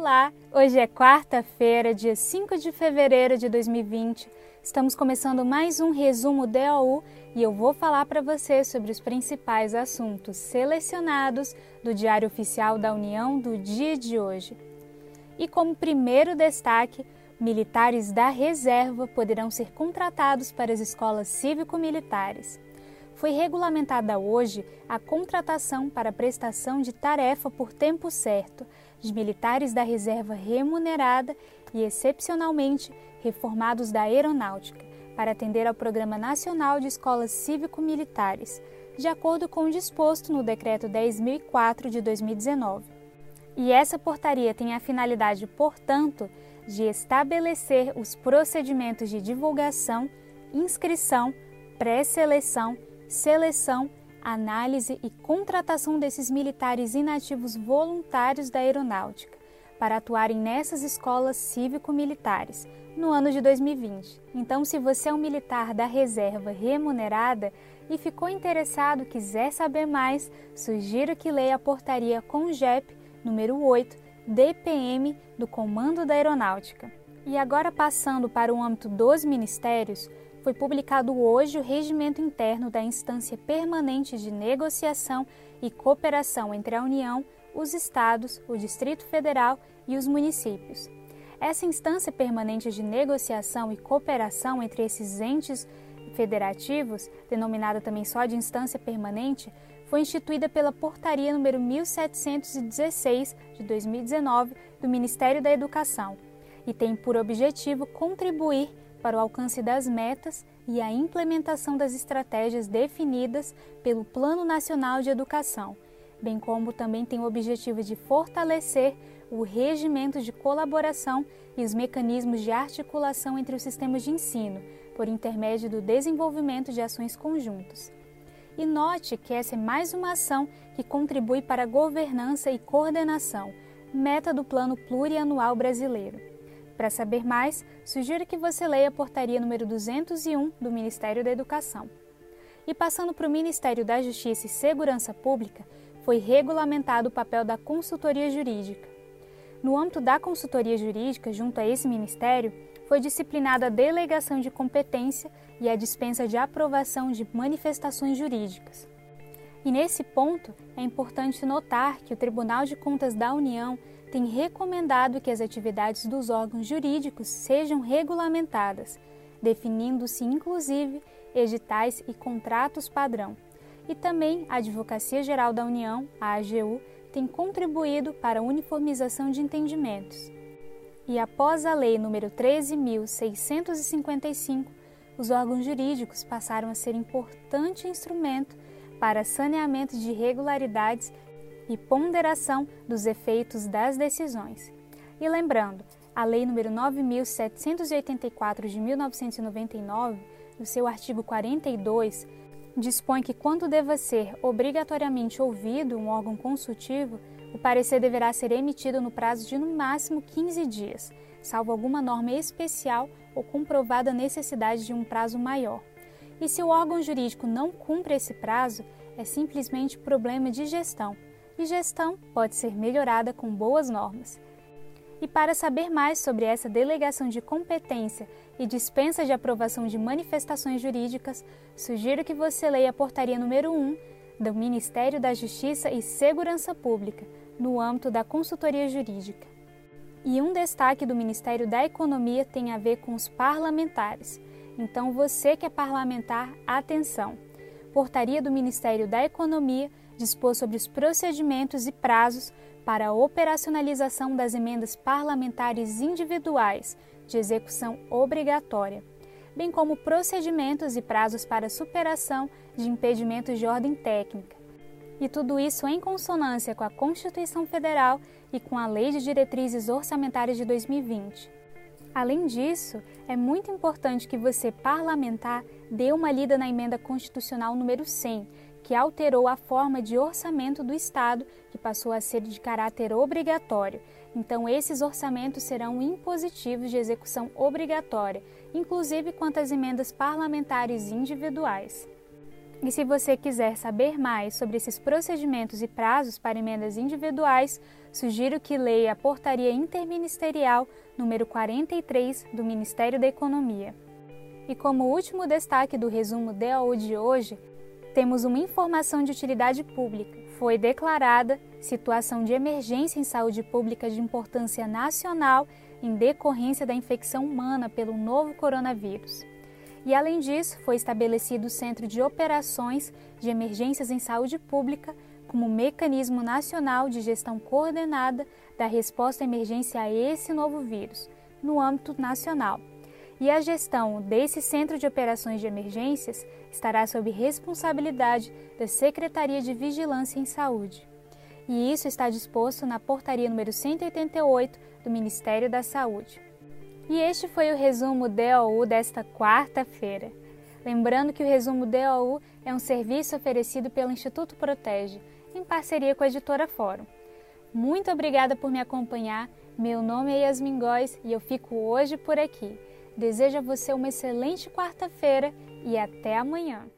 Olá! Hoje é quarta-feira, dia 5 de fevereiro de 2020. Estamos começando mais um resumo DOU e eu vou falar para você sobre os principais assuntos selecionados do Diário Oficial da União do dia de hoje. E como primeiro destaque, militares da reserva poderão ser contratados para as escolas cívico-militares foi regulamentada hoje a contratação para prestação de tarefa por tempo certo de militares da reserva remunerada e, excepcionalmente, reformados da aeronáutica, para atender ao Programa Nacional de Escolas Cívico-Militares, de acordo com o disposto no Decreto 10.004 de 2019. E essa portaria tem a finalidade, portanto, de estabelecer os procedimentos de divulgação, inscrição, pré-seleção seleção, análise e contratação desses militares inativos voluntários da aeronáutica para atuarem nessas escolas cívico-militares no ano de 2020. Então, se você é um militar da reserva remunerada e ficou interessado, quiser saber mais, sugiro que leia a portaria CONGEP número 8, DPM do Comando da Aeronáutica. E agora passando para o âmbito dos ministérios, foi publicado hoje o Regimento Interno da Instância Permanente de Negociação e Cooperação entre a União, os Estados, o Distrito Federal e os municípios. Essa instância permanente de negociação e cooperação entre esses entes federativos, denominada também só de instância permanente, foi instituída pela Portaria número 1716 de 2019 do Ministério da Educação e tem por objetivo contribuir para o alcance das metas e a implementação das estratégias definidas pelo Plano Nacional de Educação, bem como também tem o objetivo de fortalecer o regimento de colaboração e os mecanismos de articulação entre os sistemas de ensino, por intermédio do desenvolvimento de ações conjuntas. E note que essa é mais uma ação que contribui para a governança e coordenação, meta do Plano Plurianual Brasileiro. Para saber mais, sugiro que você leia a portaria número 201 do Ministério da Educação. E passando para o Ministério da Justiça e Segurança Pública, foi regulamentado o papel da consultoria jurídica. No âmbito da consultoria jurídica, junto a esse ministério, foi disciplinada a delegação de competência e a dispensa de aprovação de manifestações jurídicas. E nesse ponto, é importante notar que o Tribunal de Contas da União tem recomendado que as atividades dos órgãos jurídicos sejam regulamentadas, definindo-se inclusive editais e contratos padrão. E também a Advocacia Geral da União, a AGU, tem contribuído para a uniformização de entendimentos. E após a Lei nº 13.655, os órgãos jurídicos passaram a ser importante instrumento para saneamento de irregularidades e ponderação dos efeitos das decisões. E lembrando, a Lei nº 9784 de 1999, no seu artigo 42, dispõe que quando deva ser obrigatoriamente ouvido um órgão consultivo, o parecer deverá ser emitido no prazo de no máximo 15 dias, salvo alguma norma especial ou comprovada necessidade de um prazo maior. E se o órgão jurídico não cumpre esse prazo, é simplesmente problema de gestão e gestão pode ser melhorada com boas normas. E para saber mais sobre essa delegação de competência e dispensa de aprovação de manifestações jurídicas, sugiro que você leia a portaria número 1 do Ministério da Justiça e Segurança Pública, no âmbito da consultoria jurídica. E um destaque do Ministério da Economia tem a ver com os parlamentares. Então, você que é parlamentar, atenção! Portaria do Ministério da Economia dispôs sobre os procedimentos e prazos para a operacionalização das emendas parlamentares individuais de execução obrigatória, bem como procedimentos e prazos para superação de impedimentos de ordem técnica. E tudo isso em consonância com a Constituição Federal e com a Lei de Diretrizes Orçamentárias de 2020. Além disso, é muito importante que você, parlamentar, dê uma lida na emenda constitucional número 100, que alterou a forma de orçamento do Estado, que passou a ser de caráter obrigatório. Então, esses orçamentos serão impositivos de execução obrigatória, inclusive quanto às emendas parlamentares individuais. E se você quiser saber mais sobre esses procedimentos e prazos para emendas individuais, sugiro que leia a Portaria Interministerial número 43 do Ministério da Economia. E como último destaque do resumo DAU de hoje, temos uma informação de utilidade pública. Foi declarada situação de emergência em saúde pública de importância nacional em decorrência da infecção humana pelo novo coronavírus. E, além disso, foi estabelecido o Centro de Operações de Emergências em Saúde Pública como mecanismo nacional de gestão coordenada da resposta à emergência a esse novo vírus, no âmbito nacional. E a gestão desse Centro de Operações de Emergências estará sob responsabilidade da Secretaria de Vigilância em Saúde. E isso está disposto na Portaria número 188 do Ministério da Saúde. E este foi o resumo DOU desta quarta-feira. Lembrando que o resumo DOU é um serviço oferecido pelo Instituto Protege, em parceria com a editora Fórum. Muito obrigada por me acompanhar. Meu nome é Yasmin Góes e eu fico hoje por aqui. Desejo a você uma excelente quarta-feira e até amanhã.